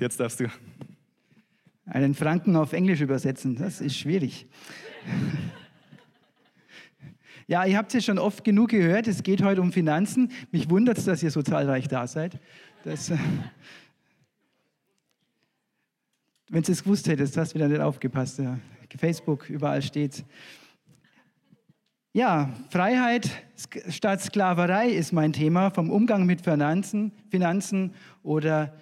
jetzt darfst du. Einen Franken auf Englisch übersetzen, das ist schwierig. Ja, ihr habt es ja schon oft genug gehört, es geht heute um Finanzen. Mich wundert es, dass ihr so zahlreich da seid. Äh, wenn du es gewusst hättest, hast du wieder nicht aufgepasst. Ja. Facebook, überall steht. Ja, Freiheit statt Sklaverei ist mein Thema, vom Umgang mit Finanzen, Finanzen oder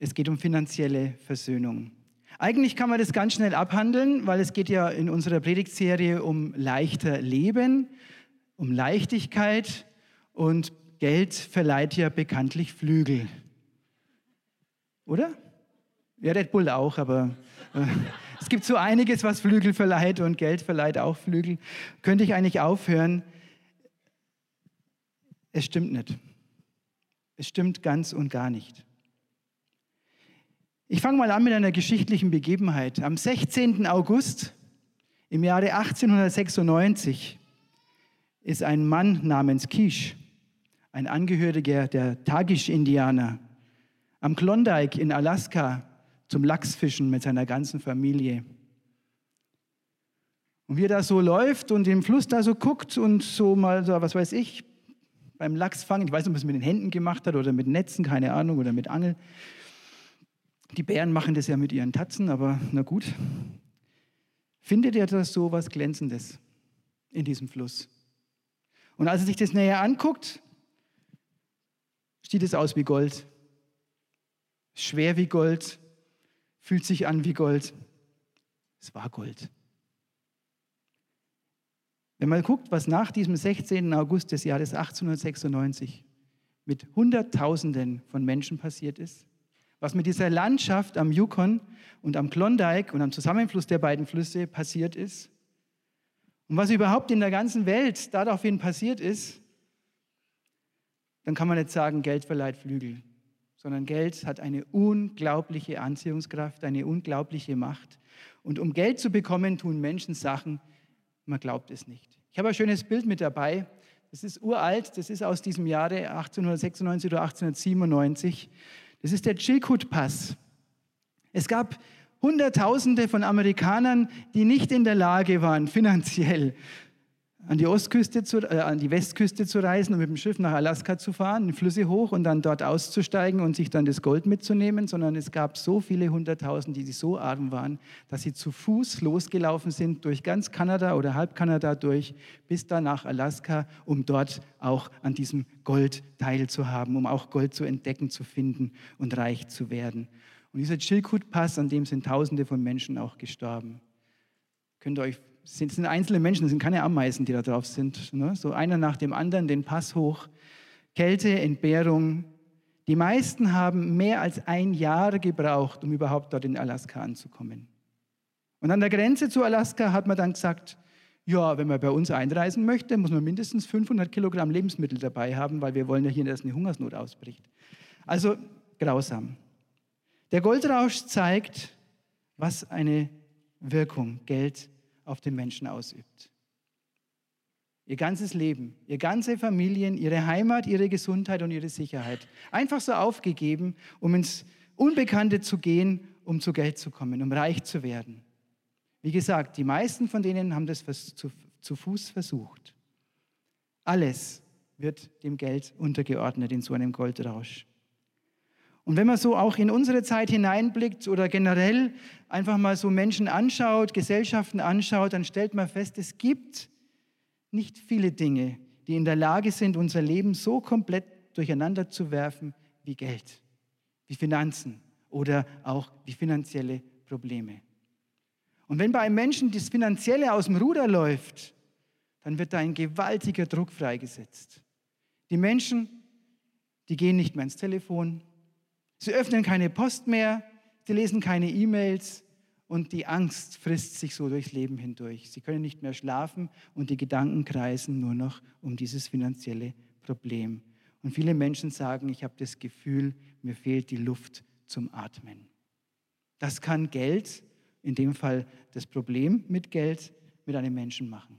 es geht um finanzielle Versöhnung. Eigentlich kann man das ganz schnell abhandeln, weil es geht ja in unserer Predigtserie um leichter Leben, um Leichtigkeit und Geld verleiht ja bekanntlich Flügel. Oder? Ja, Red Bull auch, aber äh, es gibt so einiges, was Flügel verleiht und Geld verleiht auch Flügel. Könnte ich eigentlich aufhören? Es stimmt nicht. Es stimmt ganz und gar nicht. Ich fange mal an mit einer geschichtlichen Begebenheit. Am 16. August im Jahre 1896 ist ein Mann namens Kish, ein Angehöriger der Tagish-Indianer, am Klondike in Alaska zum Lachsfischen mit seiner ganzen Familie. Und wie er da so läuft und im Fluss da so guckt und so mal so, was weiß ich, beim Lachsfangen, ich weiß nicht, ob er es mit den Händen gemacht hat oder mit Netzen, keine Ahnung, oder mit Angeln, die Bären machen das ja mit ihren Tatzen, aber na gut. Findet ihr das so was Glänzendes in diesem Fluss? Und als er sich das näher anguckt, sieht es aus wie Gold. Schwer wie Gold, fühlt sich an wie Gold. Es war Gold. Wenn man guckt, was nach diesem 16. August des Jahres 1896 mit Hunderttausenden von Menschen passiert ist, was mit dieser Landschaft am Yukon und am Klondike und am Zusammenfluss der beiden Flüsse passiert ist und was überhaupt in der ganzen Welt daraufhin passiert ist, dann kann man nicht sagen, Geld verleiht Flügel, sondern Geld hat eine unglaubliche Anziehungskraft, eine unglaubliche Macht. Und um Geld zu bekommen, tun Menschen Sachen, man glaubt es nicht. Ich habe ein schönes Bild mit dabei. Das ist uralt, das ist aus diesem Jahre 1896 oder 1897. Das ist der Chilkut-Pass. Es gab Hunderttausende von Amerikanern, die nicht in der Lage waren, finanziell an die Ostküste, zu, äh, an die Westküste zu reisen und mit dem Schiff nach Alaska zu fahren, die Flüsse hoch und dann dort auszusteigen und sich dann das Gold mitzunehmen, sondern es gab so viele Hunderttausend, die so arm waren, dass sie zu Fuß losgelaufen sind durch ganz Kanada oder halb Kanada durch bis dann nach Alaska, um dort auch an diesem Gold teilzuhaben, um auch Gold zu entdecken, zu finden und reich zu werden. Und dieser Chilkut-Pass, an dem sind Tausende von Menschen auch gestorben. Könnt ihr euch das sind, sind einzelne Menschen, das sind keine Ameisen, die da drauf sind. Ne? So einer nach dem anderen den Pass hoch. Kälte, Entbehrung. Die meisten haben mehr als ein Jahr gebraucht, um überhaupt dort in Alaska anzukommen. Und an der Grenze zu Alaska hat man dann gesagt, ja, wenn man bei uns einreisen möchte, muss man mindestens 500 Kilogramm Lebensmittel dabei haben, weil wir wollen ja hier, dass eine Hungersnot ausbricht. Also grausam. Der Goldrausch zeigt, was eine Wirkung Geld auf den Menschen ausübt. Ihr ganzes Leben, ihr ganze Familien, ihre Heimat, ihre Gesundheit und ihre Sicherheit. Einfach so aufgegeben, um ins Unbekannte zu gehen, um zu Geld zu kommen, um reich zu werden. Wie gesagt, die meisten von denen haben das zu, zu Fuß versucht. Alles wird dem Geld untergeordnet in so einem Goldrausch. Und wenn man so auch in unsere Zeit hineinblickt oder generell einfach mal so Menschen anschaut, Gesellschaften anschaut, dann stellt man fest, es gibt nicht viele Dinge, die in der Lage sind, unser Leben so komplett durcheinander zu werfen wie Geld, wie Finanzen oder auch wie finanzielle Probleme. Und wenn bei einem Menschen das Finanzielle aus dem Ruder läuft, dann wird da ein gewaltiger Druck freigesetzt. Die Menschen, die gehen nicht mehr ins Telefon, Sie öffnen keine Post mehr, sie lesen keine E-Mails und die Angst frisst sich so durchs Leben hindurch. Sie können nicht mehr schlafen und die Gedanken kreisen nur noch um dieses finanzielle Problem. Und viele Menschen sagen, ich habe das Gefühl, mir fehlt die Luft zum Atmen. Das kann Geld, in dem Fall das Problem mit Geld, mit einem Menschen machen.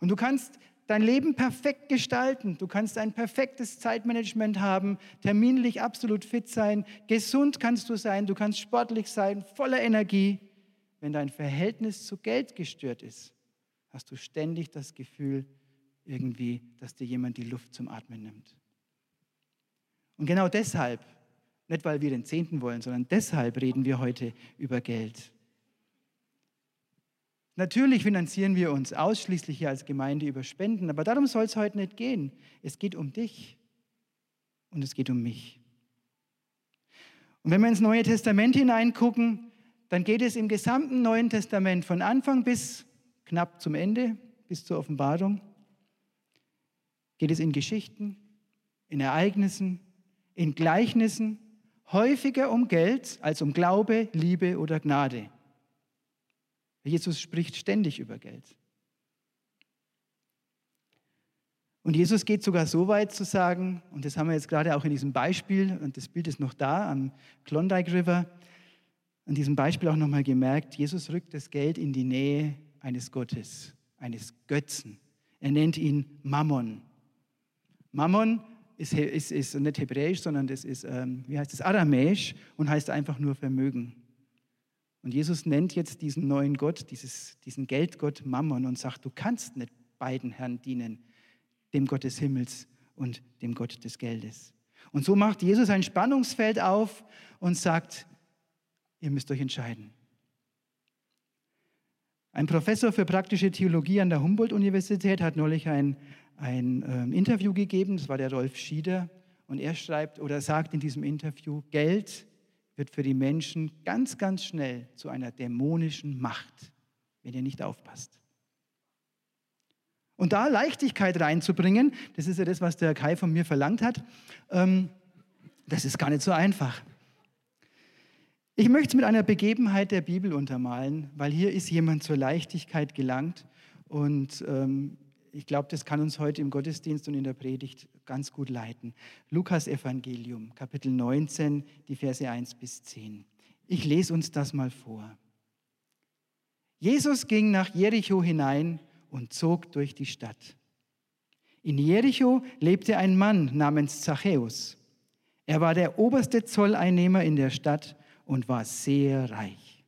Und du kannst dein Leben perfekt gestalten. Du kannst ein perfektes Zeitmanagement haben, terminlich absolut fit sein, gesund kannst du sein, du kannst sportlich sein, voller Energie. Wenn dein Verhältnis zu Geld gestört ist, hast du ständig das Gefühl, irgendwie, dass dir jemand die Luft zum Atmen nimmt. Und genau deshalb, nicht weil wir den Zehnten wollen, sondern deshalb reden wir heute über Geld. Natürlich finanzieren wir uns ausschließlich hier als Gemeinde über Spenden, aber darum soll es heute nicht gehen. Es geht um dich und es geht um mich. Und wenn wir ins Neue Testament hineingucken, dann geht es im gesamten Neuen Testament von Anfang bis knapp zum Ende, bis zur Offenbarung, geht es in Geschichten, in Ereignissen, in Gleichnissen häufiger um Geld als um Glaube, Liebe oder Gnade. Jesus spricht ständig über Geld. Und Jesus geht sogar so weit zu sagen, und das haben wir jetzt gerade auch in diesem Beispiel, und das Bild ist noch da am Klondike River, an diesem Beispiel auch nochmal gemerkt, Jesus rückt das Geld in die Nähe eines Gottes, eines Götzen. Er nennt ihn Mammon. Mammon ist, ist, ist nicht hebräisch, sondern das ist, ähm, wie heißt es, aramäisch und heißt einfach nur Vermögen. Und Jesus nennt jetzt diesen neuen Gott, dieses, diesen Geldgott Mammon und sagt, du kannst nicht beiden Herren dienen, dem Gott des Himmels und dem Gott des Geldes. Und so macht Jesus ein Spannungsfeld auf und sagt, ihr müsst euch entscheiden. Ein Professor für praktische Theologie an der Humboldt-Universität hat neulich ein, ein äh, Interview gegeben, das war der Rolf Schieder, und er schreibt oder sagt in diesem Interview, Geld wird für die Menschen ganz, ganz schnell zu einer dämonischen Macht, wenn ihr nicht aufpasst. Und da Leichtigkeit reinzubringen, das ist ja das, was der Kai von mir verlangt hat, ähm, das ist gar nicht so einfach. Ich möchte es mit einer Begebenheit der Bibel untermalen, weil hier ist jemand zur Leichtigkeit gelangt und ähm, ich glaube, das kann uns heute im Gottesdienst und in der Predigt ganz gut leiten. Lukas Evangelium, Kapitel 19, die Verse 1 bis 10. Ich lese uns das mal vor. Jesus ging nach Jericho hinein und zog durch die Stadt. In Jericho lebte ein Mann namens Zachäus. Er war der oberste Zolleinnehmer in der Stadt und war sehr reich.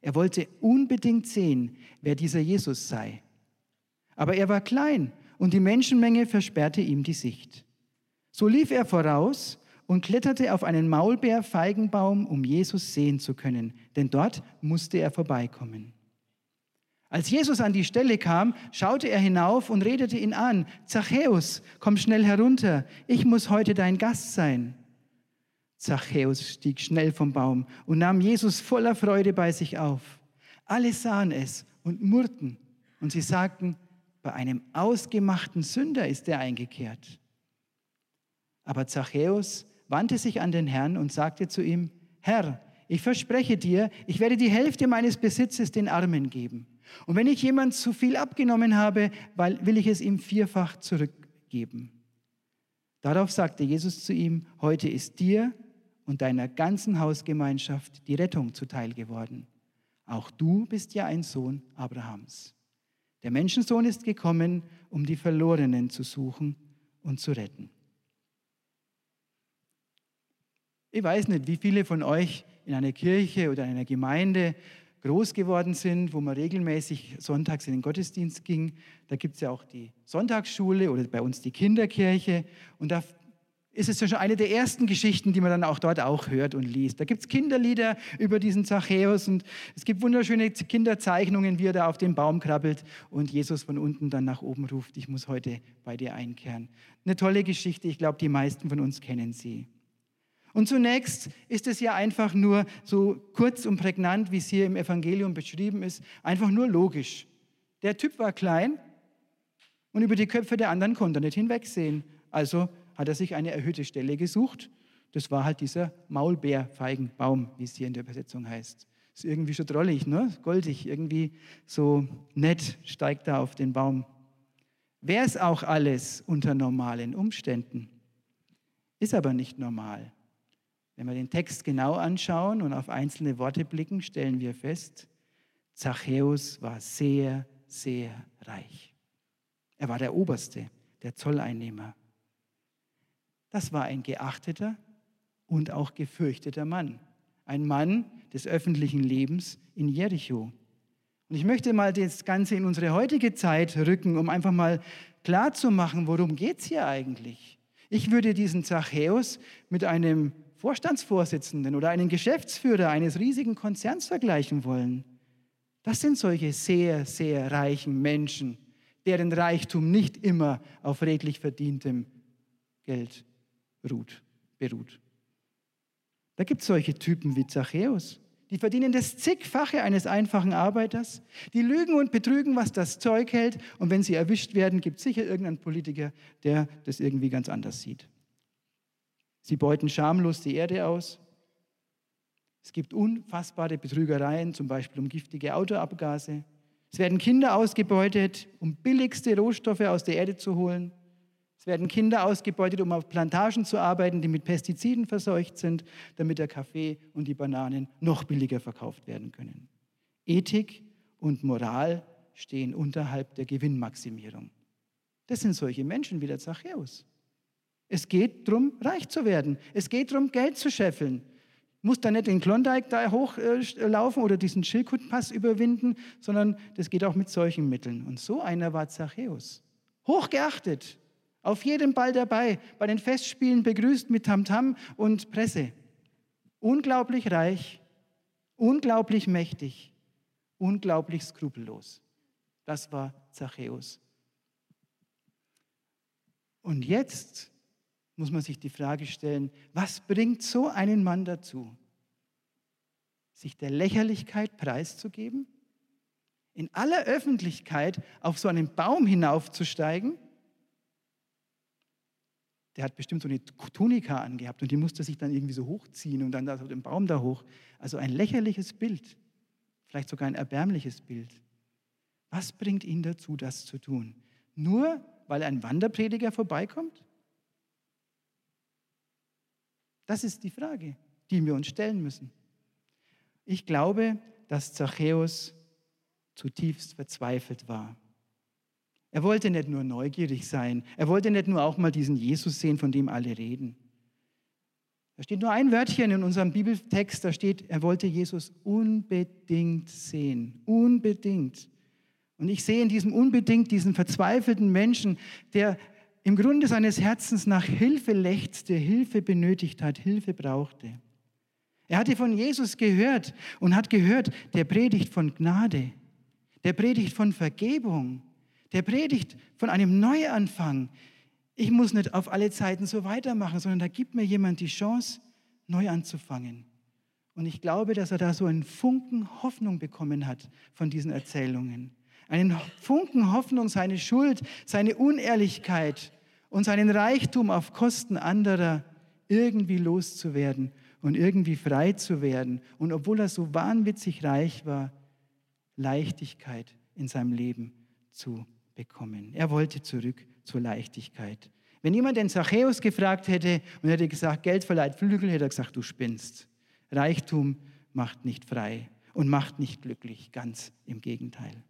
Er wollte unbedingt sehen, wer dieser Jesus sei aber er war klein und die Menschenmenge versperrte ihm die Sicht. So lief er voraus und kletterte auf einen Maulbeerfeigenbaum, um Jesus sehen zu können, denn dort musste er vorbeikommen. Als Jesus an die Stelle kam, schaute er hinauf und redete ihn an. Zachäus, komm schnell herunter, ich muss heute dein Gast sein. Zachäus stieg schnell vom Baum und nahm Jesus voller Freude bei sich auf. Alle sahen es und murrten und sie sagten, bei einem ausgemachten Sünder ist er eingekehrt. Aber Zachäus wandte sich an den Herrn und sagte zu ihm, Herr, ich verspreche dir, ich werde die Hälfte meines Besitzes den Armen geben. Und wenn ich jemand zu viel abgenommen habe, will ich es ihm vierfach zurückgeben. Darauf sagte Jesus zu ihm, heute ist dir und deiner ganzen Hausgemeinschaft die Rettung zuteil geworden. Auch du bist ja ein Sohn Abrahams. Der Menschensohn ist gekommen, um die Verlorenen zu suchen und zu retten. Ich weiß nicht, wie viele von euch in einer Kirche oder einer Gemeinde groß geworden sind, wo man regelmäßig sonntags in den Gottesdienst ging. Da gibt es ja auch die Sonntagsschule oder bei uns die Kinderkirche. Und da ist es ja schon eine der ersten Geschichten, die man dann auch dort auch hört und liest. Da gibt es Kinderlieder über diesen Zachäus und es gibt wunderschöne Kinderzeichnungen, wie er da auf den Baum krabbelt und Jesus von unten dann nach oben ruft, ich muss heute bei dir einkehren. Eine tolle Geschichte, ich glaube, die meisten von uns kennen sie. Und zunächst ist es ja einfach nur so kurz und prägnant, wie es hier im Evangelium beschrieben ist, einfach nur logisch. Der Typ war klein und über die Köpfe der anderen konnte er nicht hinwegsehen. Also hat er sich eine erhöhte Stelle gesucht. Das war halt dieser Maulbeerfeigenbaum, wie es hier in der Übersetzung heißt. Ist irgendwie schon drollig, ne? goldig, irgendwie so nett steigt er auf den Baum. Wäre es auch alles unter normalen Umständen? Ist aber nicht normal. Wenn wir den Text genau anschauen und auf einzelne Worte blicken, stellen wir fest, Zachäus war sehr, sehr reich. Er war der Oberste, der Zolleinnehmer. Das war ein geachteter und auch gefürchteter Mann. Ein Mann des öffentlichen Lebens in Jericho. Und ich möchte mal das Ganze in unsere heutige Zeit rücken, um einfach mal klarzumachen, worum geht es hier eigentlich. Ich würde diesen Zachäus mit einem Vorstandsvorsitzenden oder einem Geschäftsführer eines riesigen Konzerns vergleichen wollen. Das sind solche sehr, sehr reichen Menschen, deren Reichtum nicht immer auf redlich verdientem Geld ruht, beruht. Da gibt es solche Typen wie Zachäus. Die verdienen das zigfache eines einfachen Arbeiters. Die lügen und betrügen, was das Zeug hält. Und wenn sie erwischt werden, gibt es sicher irgendeinen Politiker, der das irgendwie ganz anders sieht. Sie beuten schamlos die Erde aus. Es gibt unfassbare Betrügereien, zum Beispiel um giftige Autoabgase. Es werden Kinder ausgebeutet, um billigste Rohstoffe aus der Erde zu holen. Es werden Kinder ausgebeutet, um auf Plantagen zu arbeiten, die mit Pestiziden verseucht sind, damit der Kaffee und die Bananen noch billiger verkauft werden können. Ethik und Moral stehen unterhalb der Gewinnmaximierung. Das sind solche Menschen wie der Zachäus. Es geht darum, reich zu werden. Es geht darum, Geld zu scheffeln. Muss da nicht den Klondike da hochlaufen oder diesen Schildkrötenpass überwinden, sondern das geht auch mit solchen Mitteln. Und so einer war Zachäus. Hochgeachtet, auf jedem Ball dabei, bei den Festspielen begrüßt mit Tamtam und Presse. Unglaublich reich, unglaublich mächtig, unglaublich skrupellos. Das war Zachäus. Und jetzt muss man sich die Frage stellen, was bringt so einen Mann dazu, sich der Lächerlichkeit preiszugeben, in aller Öffentlichkeit auf so einen Baum hinaufzusteigen der hat bestimmt so eine Tunika angehabt und die musste sich dann irgendwie so hochziehen und dann da so den Baum da hoch. Also ein lächerliches Bild, vielleicht sogar ein erbärmliches Bild. Was bringt ihn dazu, das zu tun? Nur weil ein Wanderprediger vorbeikommt? Das ist die Frage, die wir uns stellen müssen. Ich glaube, dass Zachäus zutiefst verzweifelt war. Er wollte nicht nur neugierig sein, er wollte nicht nur auch mal diesen Jesus sehen, von dem alle reden. Da steht nur ein Wörtchen in unserem Bibeltext, da steht, er wollte Jesus unbedingt sehen, unbedingt. Und ich sehe in diesem unbedingt diesen verzweifelten Menschen, der im Grunde seines Herzens nach Hilfe lechzte, Hilfe benötigt hat, Hilfe brauchte. Er hatte von Jesus gehört und hat gehört, der predigt von Gnade, der predigt von Vergebung, der predigt von einem Neuanfang. Ich muss nicht auf alle Zeiten so weitermachen, sondern da gibt mir jemand die Chance, neu anzufangen. Und ich glaube, dass er da so einen Funken Hoffnung bekommen hat von diesen Erzählungen. Einen Funken Hoffnung, seine Schuld, seine Unehrlichkeit und seinen Reichtum auf Kosten anderer irgendwie loszuwerden und irgendwie frei zu werden. Und obwohl er so wahnwitzig reich war, Leichtigkeit in seinem Leben zu bekommen. Er wollte zurück zur Leichtigkeit. Wenn jemand den Zachäus gefragt hätte und hätte gesagt, Geld verleiht Flügel, hätte er gesagt, du spinnst. Reichtum macht nicht frei und macht nicht glücklich, ganz im Gegenteil.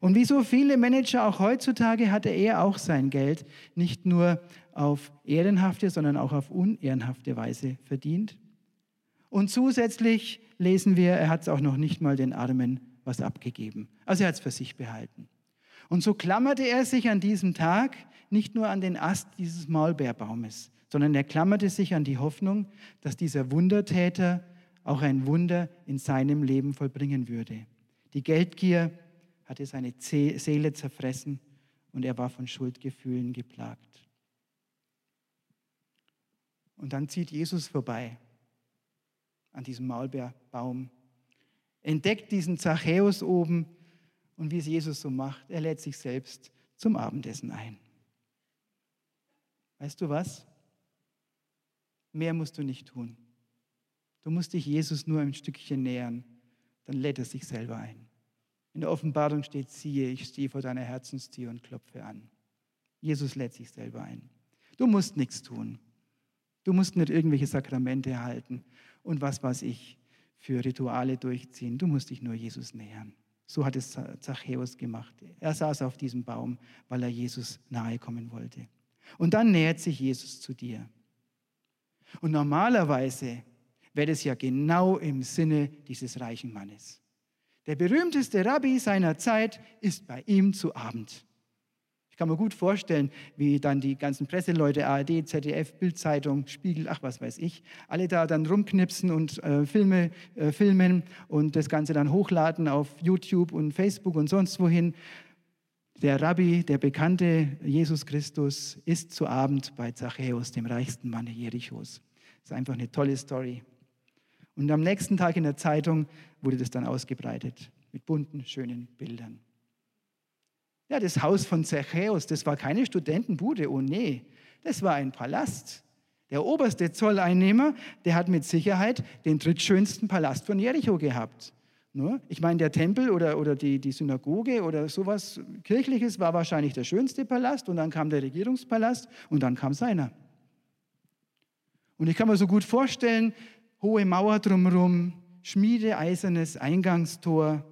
Und wie so viele Manager auch heutzutage hatte er auch sein Geld nicht nur auf ehrenhafte, sondern auch auf unehrenhafte Weise verdient. Und zusätzlich lesen wir, er hat es auch noch nicht mal den Armen was abgegeben. Also er hat es für sich behalten. Und so klammerte er sich an diesem Tag nicht nur an den Ast dieses Maulbeerbaumes, sondern er klammerte sich an die Hoffnung, dass dieser Wundertäter auch ein Wunder in seinem Leben vollbringen würde. Die Geldgier hatte seine Seele zerfressen und er war von Schuldgefühlen geplagt. Und dann zieht Jesus vorbei an diesem Maulbeerbaum, entdeckt diesen Zachäus oben und wie es Jesus so macht, er lädt sich selbst zum Abendessen ein. Weißt du was? Mehr musst du nicht tun. Du musst dich Jesus nur ein Stückchen nähern, dann lädt er sich selber ein. In der Offenbarung steht, siehe, ich stehe vor deiner Herzenstür und klopfe an. Jesus lädt sich selber ein. Du musst nichts tun. Du musst nicht irgendwelche Sakramente erhalten und was weiß ich für Rituale durchziehen. Du musst dich nur Jesus nähern. So hat es Zachäus gemacht. Er saß auf diesem Baum, weil er Jesus nahe kommen wollte. Und dann nähert sich Jesus zu dir. Und normalerweise wäre es ja genau im Sinne dieses reichen Mannes. Der berühmteste Rabbi seiner Zeit ist bei ihm zu Abend. Ich kann mir gut vorstellen, wie dann die ganzen Presseleute, ARD, ZDF, Bildzeitung, Spiegel, ach was weiß ich, alle da dann rumknipsen und äh, Filme äh, filmen und das Ganze dann hochladen auf YouTube und Facebook und sonst wohin. Der Rabbi, der bekannte Jesus Christus, ist zu Abend bei Zachäus, dem reichsten Mann Jerichos. Das ist einfach eine tolle Story. Und am nächsten Tag in der Zeitung wurde das dann ausgebreitet mit bunten, schönen Bildern. Ja, das Haus von Zachäus, das war keine Studentenbude, oh nee, das war ein Palast. Der oberste Zolleinnehmer, der hat mit Sicherheit den drittschönsten Palast von Jericho gehabt. Ne? Ich meine, der Tempel oder, oder die, die Synagoge oder sowas Kirchliches war wahrscheinlich der schönste Palast und dann kam der Regierungspalast und dann kam seiner. Und ich kann mir so gut vorstellen, hohe Mauer drumherum, schmiedeeisernes Eingangstor,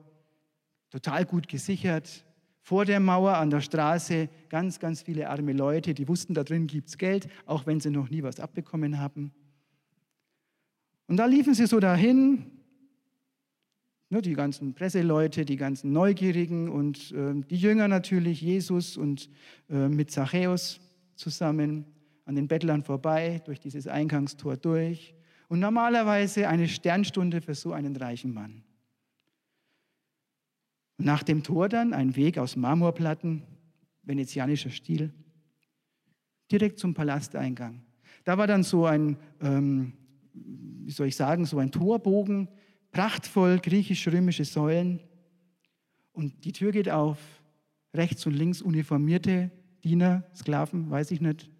total gut gesichert, vor der Mauer an der Straße ganz, ganz viele arme Leute, die wussten, da drin gibt es Geld, auch wenn sie noch nie was abbekommen haben. Und da liefen sie so dahin, ne, die ganzen Presseleute, die ganzen Neugierigen und äh, die Jünger natürlich, Jesus und äh, mit Zachäus zusammen, an den Bettlern vorbei, durch dieses Eingangstor durch. Und normalerweise eine Sternstunde für so einen reichen Mann. Nach dem Tor dann ein Weg aus Marmorplatten, venezianischer Stil, direkt zum Palasteingang. Da war dann so ein, ähm, wie soll ich sagen, so ein Torbogen, prachtvoll griechisch-römische Säulen. Und die Tür geht auf, rechts und links uniformierte Diener, Sklaven, weiß ich nicht.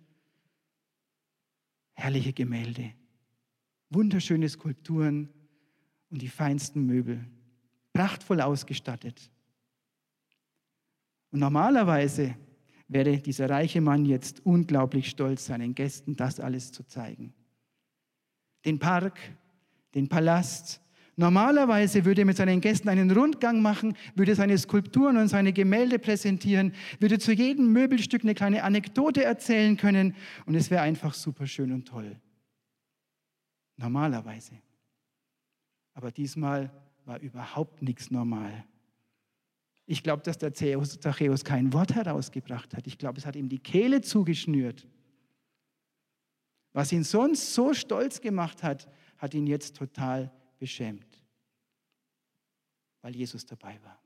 Herrliche Gemälde, wunderschöne Skulpturen und die feinsten Möbel prachtvoll ausgestattet. Und normalerweise wäre dieser reiche Mann jetzt unglaublich stolz, seinen Gästen das alles zu zeigen. Den Park, den Palast. Normalerweise würde er mit seinen Gästen einen Rundgang machen, würde seine Skulpturen und seine Gemälde präsentieren, würde zu jedem Möbelstück eine kleine Anekdote erzählen können und es wäre einfach super schön und toll. Normalerweise. Aber diesmal war überhaupt nichts normal. Ich glaube, dass der Zachäus kein Wort herausgebracht hat. Ich glaube, es hat ihm die Kehle zugeschnürt. Was ihn sonst so stolz gemacht hat, hat ihn jetzt total beschämt, weil Jesus dabei war.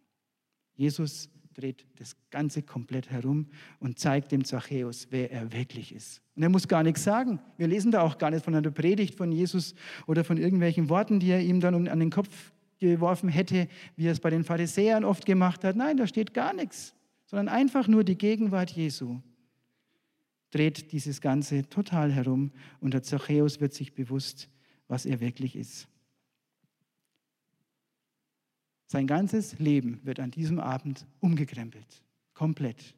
Jesus dreht das Ganze komplett herum und zeigt dem Zachäus, wer er wirklich ist. Und er muss gar nichts sagen. Wir lesen da auch gar nicht von einer Predigt von Jesus oder von irgendwelchen Worten, die er ihm dann an den Kopf geworfen hätte, wie er es bei den Pharisäern oft gemacht hat. Nein, da steht gar nichts, sondern einfach nur die Gegenwart Jesu dreht dieses Ganze total herum und der Zachäus wird sich bewusst, was er wirklich ist. Sein ganzes Leben wird an diesem Abend umgekrempelt, komplett.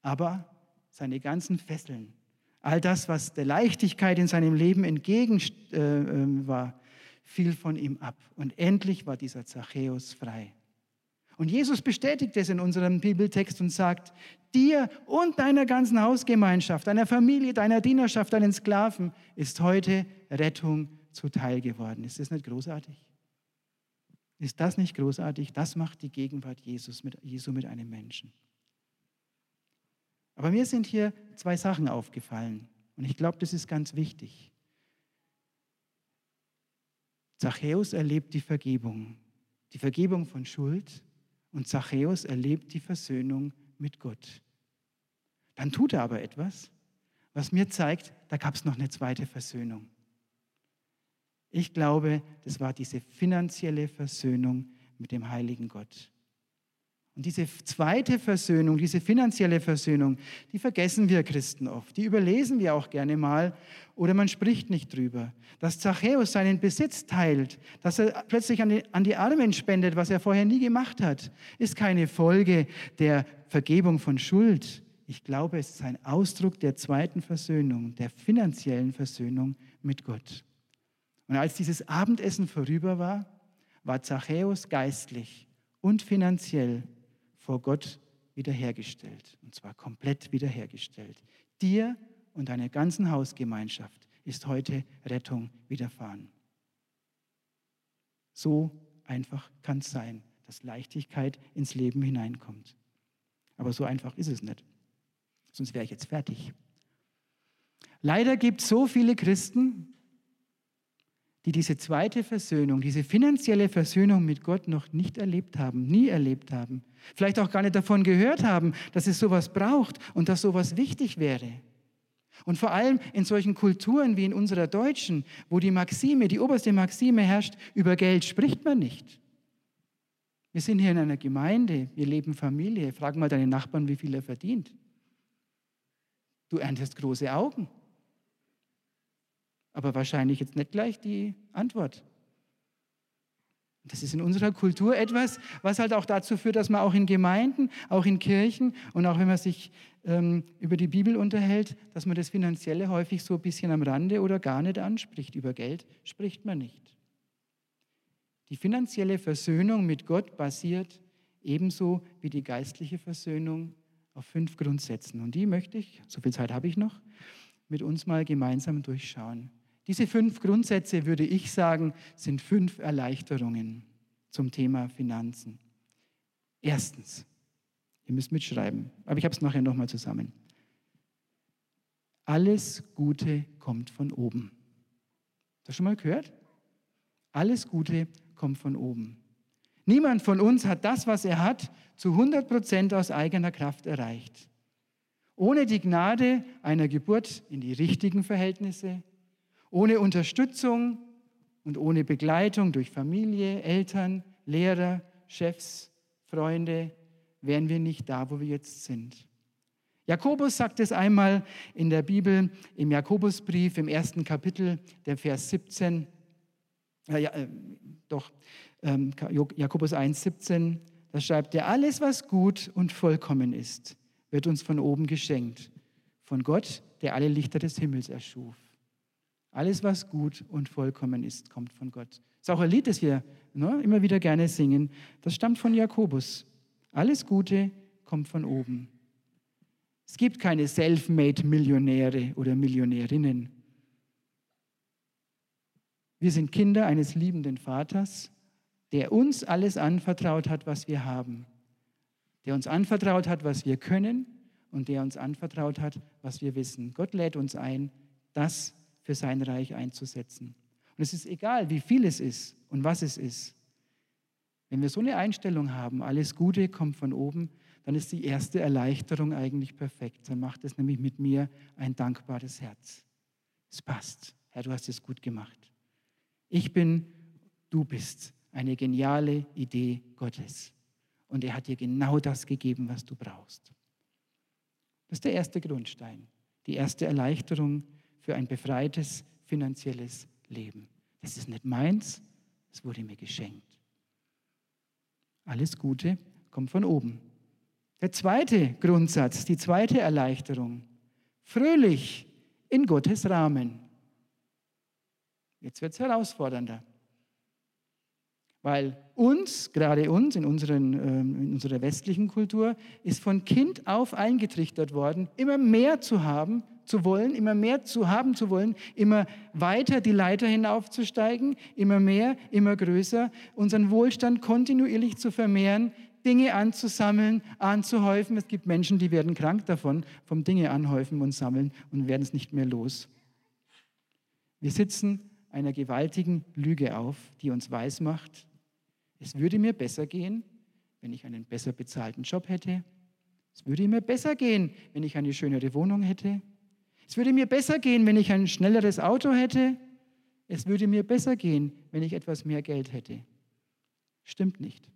Aber seine ganzen Fesseln, all das, was der Leichtigkeit in seinem Leben entgegen äh, äh war, fiel von ihm ab. Und endlich war dieser Zachäus frei. Und Jesus bestätigt es in unserem Bibeltext und sagt, dir und deiner ganzen Hausgemeinschaft, deiner Familie, deiner Dienerschaft, deinen Sklaven ist heute Rettung zuteil geworden. Ist das nicht großartig? Ist das nicht großartig? Das macht die Gegenwart Jesus mit, Jesu mit einem Menschen. Aber mir sind hier zwei Sachen aufgefallen und ich glaube, das ist ganz wichtig. Zachäus erlebt die Vergebung, die Vergebung von Schuld und Zachäus erlebt die Versöhnung mit Gott. Dann tut er aber etwas, was mir zeigt, da gab es noch eine zweite Versöhnung. Ich glaube, das war diese finanzielle Versöhnung mit dem heiligen Gott. Und diese zweite Versöhnung, diese finanzielle Versöhnung, die vergessen wir Christen oft. Die überlesen wir auch gerne mal oder man spricht nicht drüber. Dass Zachäus seinen Besitz teilt, dass er plötzlich an die, an die Armen spendet, was er vorher nie gemacht hat, ist keine Folge der Vergebung von Schuld. Ich glaube, es ist ein Ausdruck der zweiten Versöhnung, der finanziellen Versöhnung mit Gott. Und als dieses Abendessen vorüber war, war Zachäus geistlich und finanziell vor Gott wiederhergestellt. Und zwar komplett wiederhergestellt. Dir und deiner ganzen Hausgemeinschaft ist heute Rettung widerfahren. So einfach kann es sein, dass Leichtigkeit ins Leben hineinkommt. Aber so einfach ist es nicht. Sonst wäre ich jetzt fertig. Leider gibt es so viele Christen, die diese zweite Versöhnung, diese finanzielle Versöhnung mit Gott noch nicht erlebt haben, nie erlebt haben. Vielleicht auch gar nicht davon gehört haben, dass es sowas braucht und dass sowas wichtig wäre. Und vor allem in solchen Kulturen wie in unserer deutschen, wo die Maxime, die oberste Maxime herrscht, über Geld spricht man nicht. Wir sind hier in einer Gemeinde, wir leben Familie. Frag mal deinen Nachbarn, wie viel er verdient. Du erntest große Augen aber wahrscheinlich jetzt nicht gleich die Antwort. Das ist in unserer Kultur etwas, was halt auch dazu führt, dass man auch in Gemeinden, auch in Kirchen und auch wenn man sich ähm, über die Bibel unterhält, dass man das Finanzielle häufig so ein bisschen am Rande oder gar nicht anspricht. Über Geld spricht man nicht. Die finanzielle Versöhnung mit Gott basiert ebenso wie die geistliche Versöhnung auf fünf Grundsätzen. Und die möchte ich, so viel Zeit habe ich noch, mit uns mal gemeinsam durchschauen. Diese fünf Grundsätze, würde ich sagen, sind fünf Erleichterungen zum Thema Finanzen. Erstens, ihr müsst mitschreiben, aber ich habe es nachher nochmal zusammen. Alles Gute kommt von oben. Das schon mal gehört? Alles Gute kommt von oben. Niemand von uns hat das, was er hat, zu 100 Prozent aus eigener Kraft erreicht. Ohne die Gnade einer Geburt in die richtigen Verhältnisse, ohne Unterstützung und ohne Begleitung durch Familie, Eltern, Lehrer, Chefs, Freunde wären wir nicht da, wo wir jetzt sind. Jakobus sagt es einmal in der Bibel, im Jakobusbrief, im ersten Kapitel, der Vers 17, äh, ja, äh, doch, ähm, Jakobus 1, 17, da schreibt er, alles, was gut und vollkommen ist, wird uns von oben geschenkt, von Gott, der alle Lichter des Himmels erschuf. Alles, was gut und vollkommen ist, kommt von Gott. Das ist auch ein Lied, das wir ne, immer wieder gerne singen. Das stammt von Jakobus. Alles Gute kommt von oben. Es gibt keine Self-Made-Millionäre oder Millionärinnen. Wir sind Kinder eines liebenden Vaters, der uns alles anvertraut hat, was wir haben. Der uns anvertraut hat, was wir können und der uns anvertraut hat, was wir wissen. Gott lädt uns ein, das für sein Reich einzusetzen. Und es ist egal, wie viel es ist und was es ist. Wenn wir so eine Einstellung haben, alles Gute kommt von oben, dann ist die erste Erleichterung eigentlich perfekt. Dann macht es nämlich mit mir ein dankbares Herz. Es passt. Herr, du hast es gut gemacht. Ich bin, du bist eine geniale Idee Gottes. Und er hat dir genau das gegeben, was du brauchst. Das ist der erste Grundstein, die erste Erleichterung, für ein befreites finanzielles Leben. Das ist nicht meins, es wurde mir geschenkt. Alles Gute kommt von oben. Der zweite Grundsatz, die zweite Erleichterung, fröhlich in Gottes Rahmen. Jetzt wird es herausfordernder. Weil uns, gerade uns in, unseren, ähm, in unserer westlichen Kultur, ist von Kind auf eingetrichtert worden, immer mehr zu haben, zu wollen, immer mehr zu haben zu wollen, immer weiter die Leiter hinaufzusteigen, immer mehr, immer größer, unseren Wohlstand kontinuierlich zu vermehren, Dinge anzusammeln, anzuhäufen. Es gibt Menschen, die werden krank davon, vom Dinge anhäufen und sammeln und werden es nicht mehr los. Wir sitzen einer gewaltigen Lüge auf, die uns weismacht, es würde mir besser gehen, wenn ich einen besser bezahlten Job hätte. Es würde mir besser gehen, wenn ich eine schönere Wohnung hätte. Es würde mir besser gehen, wenn ich ein schnelleres Auto hätte. Es würde mir besser gehen, wenn ich etwas mehr Geld hätte. Stimmt nicht.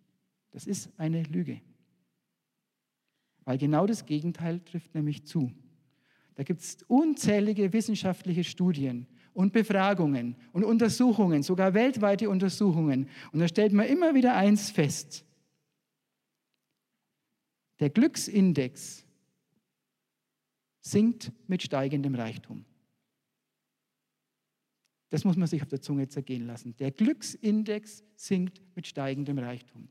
Das ist eine Lüge. Weil genau das Gegenteil trifft nämlich zu. Da gibt es unzählige wissenschaftliche Studien und Befragungen und Untersuchungen, sogar weltweite Untersuchungen. Und da stellt man immer wieder eins fest. Der Glücksindex sinkt mit steigendem Reichtum. Das muss man sich auf der Zunge zergehen lassen. Der Glücksindex sinkt mit steigendem Reichtum.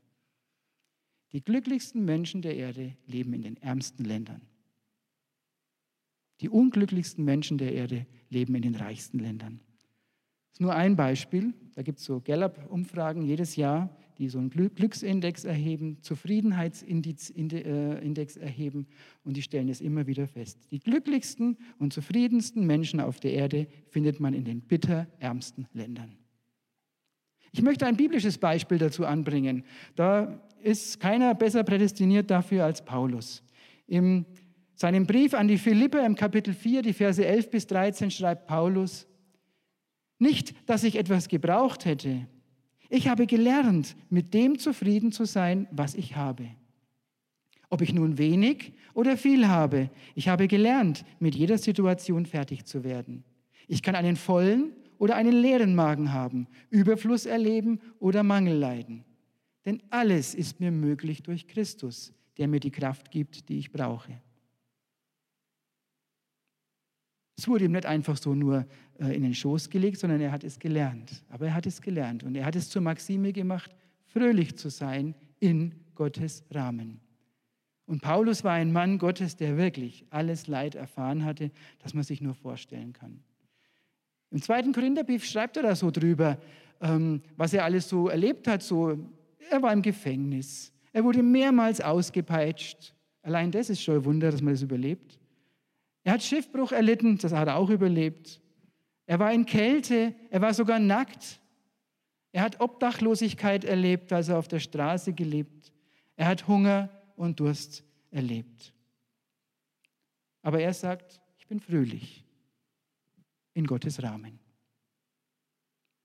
Die glücklichsten Menschen der Erde leben in den ärmsten Ländern. Die unglücklichsten Menschen der Erde leben in den reichsten Ländern. Das ist nur ein Beispiel. Da gibt es so Gallup-Umfragen jedes Jahr, die so einen Glücksindex erheben, Zufriedenheitsindex äh, erheben und die stellen es immer wieder fest. Die glücklichsten und zufriedensten Menschen auf der Erde findet man in den bitterärmsten Ländern. Ich möchte ein biblisches Beispiel dazu anbringen. Da ist keiner besser prädestiniert dafür als Paulus. In seinem Brief an die Philipper im Kapitel 4, die Verse 11 bis 13 schreibt Paulus, nicht, dass ich etwas gebraucht hätte. Ich habe gelernt, mit dem zufrieden zu sein, was ich habe. Ob ich nun wenig oder viel habe, ich habe gelernt, mit jeder Situation fertig zu werden. Ich kann einen vollen oder einen leeren Magen haben, Überfluss erleben oder Mangel leiden. Denn alles ist mir möglich durch Christus, der mir die Kraft gibt, die ich brauche. Es wurde ihm nicht einfach so nur äh, in den Schoß gelegt, sondern er hat es gelernt. Aber er hat es gelernt und er hat es zur Maxime gemacht, fröhlich zu sein in Gottes Rahmen. Und Paulus war ein Mann Gottes, der wirklich alles Leid erfahren hatte, das man sich nur vorstellen kann. Im zweiten Korintherbrief schreibt er da so drüber, ähm, was er alles so erlebt hat. So, er war im Gefängnis, er wurde mehrmals ausgepeitscht. Allein das ist schon ein Wunder, dass man das überlebt. Er hat Schiffbruch erlitten, das hat er auch überlebt. Er war in Kälte, er war sogar nackt. Er hat Obdachlosigkeit erlebt, also auf der Straße gelebt. Er hat Hunger und Durst erlebt. Aber er sagt, ich bin fröhlich in Gottes Rahmen.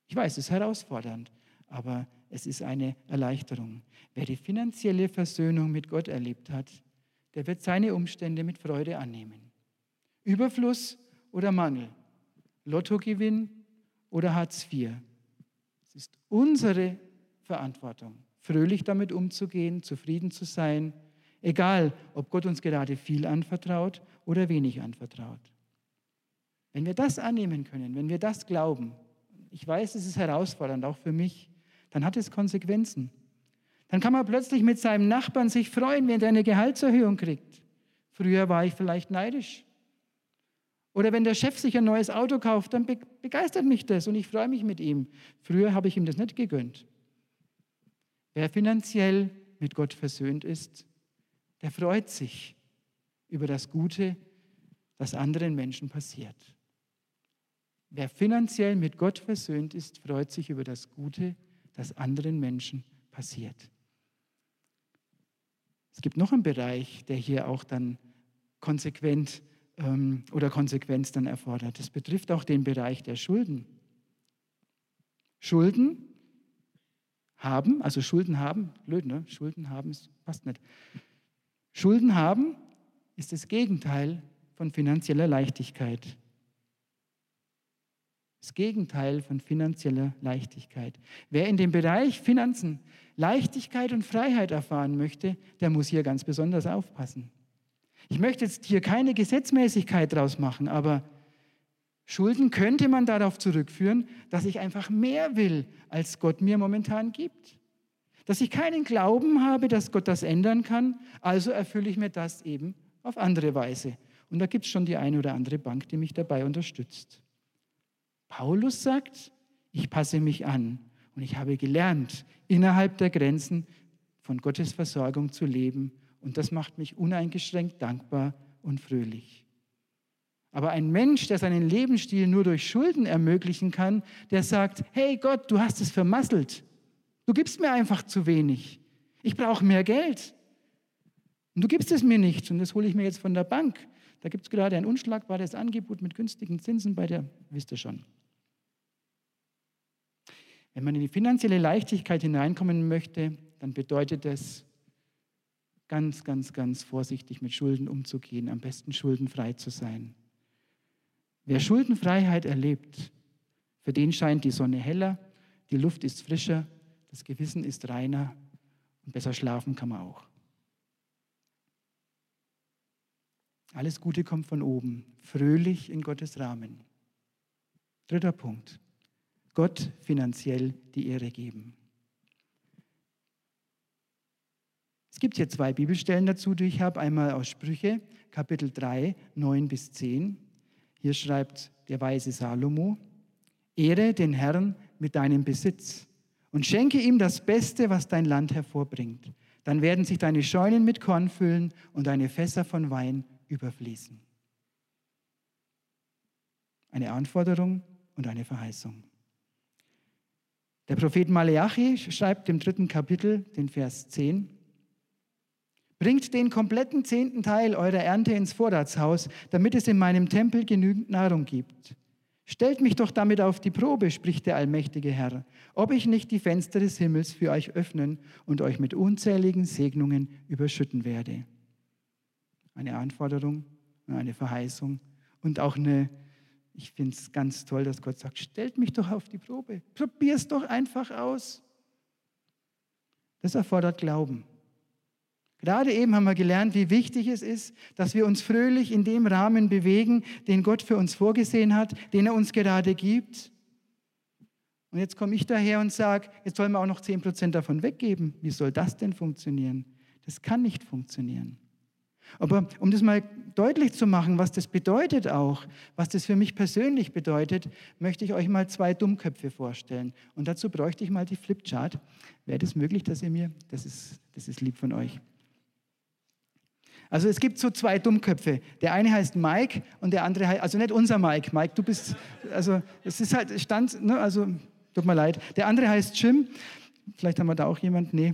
Ich weiß, es ist herausfordernd, aber es ist eine Erleichterung. Wer die finanzielle Versöhnung mit Gott erlebt hat, der wird seine Umstände mit Freude annehmen. Überfluss oder Mangel, Lottogewinn oder Hartz IV. Es ist unsere Verantwortung, fröhlich damit umzugehen, zufrieden zu sein, egal ob Gott uns gerade viel anvertraut oder wenig anvertraut. Wenn wir das annehmen können, wenn wir das glauben, ich weiß, es ist herausfordernd, auch für mich, dann hat es Konsequenzen. Dann kann man plötzlich mit seinem Nachbarn sich freuen, wenn er eine Gehaltserhöhung kriegt. Früher war ich vielleicht neidisch. Oder wenn der Chef sich ein neues Auto kauft, dann begeistert mich das und ich freue mich mit ihm. Früher habe ich ihm das nicht gegönnt. Wer finanziell mit Gott versöhnt ist, der freut sich über das Gute, das anderen Menschen passiert. Wer finanziell mit Gott versöhnt ist, freut sich über das Gute, das anderen Menschen passiert. Es gibt noch einen Bereich, der hier auch dann konsequent ähm, oder Konsequenz dann erfordert. Das betrifft auch den Bereich der Schulden. Schulden haben, also Schulden haben, blöd, ne? Schulden haben ist, passt nicht. Schulden haben ist das Gegenteil von finanzieller Leichtigkeit. Das Gegenteil von finanzieller Leichtigkeit. Wer in dem Bereich Finanzen Leichtigkeit und Freiheit erfahren möchte, der muss hier ganz besonders aufpassen. Ich möchte jetzt hier keine Gesetzmäßigkeit draus machen, aber Schulden könnte man darauf zurückführen, dass ich einfach mehr will, als Gott mir momentan gibt. Dass ich keinen Glauben habe, dass Gott das ändern kann, also erfülle ich mir das eben auf andere Weise. Und da gibt es schon die eine oder andere Bank, die mich dabei unterstützt. Paulus sagt, ich passe mich an und ich habe gelernt, innerhalb der Grenzen von Gottes Versorgung zu leben. Und das macht mich uneingeschränkt dankbar und fröhlich. Aber ein Mensch, der seinen Lebensstil nur durch Schulden ermöglichen kann, der sagt, hey Gott, du hast es vermasselt. Du gibst mir einfach zu wenig. Ich brauche mehr Geld. Und du gibst es mir nicht. Und das hole ich mir jetzt von der Bank. Da gibt es gerade ein unschlagbares Angebot mit günstigen Zinsen bei der, wisst ihr schon. Wenn man in die finanzielle Leichtigkeit hineinkommen möchte, dann bedeutet das, ganz, ganz, ganz vorsichtig mit Schulden umzugehen, am besten schuldenfrei zu sein. Wer Schuldenfreiheit erlebt, für den scheint die Sonne heller, die Luft ist frischer, das Gewissen ist reiner und besser schlafen kann man auch. Alles Gute kommt von oben, fröhlich in Gottes Rahmen. Dritter Punkt. Gott finanziell die Ehre geben. Es gibt hier zwei Bibelstellen dazu, die ich habe. Einmal aus Sprüche, Kapitel 3, 9 bis 10. Hier schreibt der weise Salomo, Ehre den Herrn mit deinem Besitz und schenke ihm das Beste, was dein Land hervorbringt. Dann werden sich deine Scheunen mit Korn füllen und deine Fässer von Wein überfließen. Eine Anforderung und eine Verheißung. Der Prophet Maleachi schreibt im dritten Kapitel, den Vers 10, Bringt den kompletten zehnten Teil eurer Ernte ins Vorratshaus, damit es in meinem Tempel genügend Nahrung gibt. Stellt mich doch damit auf die Probe, spricht der allmächtige Herr, ob ich nicht die Fenster des Himmels für euch öffnen und euch mit unzähligen Segnungen überschütten werde. Eine Anforderung, eine Verheißung und auch eine, ich finde es ganz toll, dass Gott sagt, stellt mich doch auf die Probe, probier es doch einfach aus. Das erfordert Glauben. Gerade eben haben wir gelernt, wie wichtig es ist, dass wir uns fröhlich in dem Rahmen bewegen, den Gott für uns vorgesehen hat, den er uns gerade gibt. Und jetzt komme ich daher und sage, jetzt sollen wir auch noch 10% davon weggeben. Wie soll das denn funktionieren? Das kann nicht funktionieren. Aber um das mal deutlich zu machen, was das bedeutet auch, was das für mich persönlich bedeutet, möchte ich euch mal zwei Dummköpfe vorstellen. Und dazu bräuchte ich mal die Flipchart. Wäre das möglich, dass ihr mir, das ist, das ist lieb von euch. Also es gibt so zwei Dummköpfe. Der eine heißt Mike und der andere heißt, also nicht unser Mike. Mike, du bist, also es ist halt Stand, ne, also tut mir leid. Der andere heißt Jim. Vielleicht haben wir da auch jemand. Nee.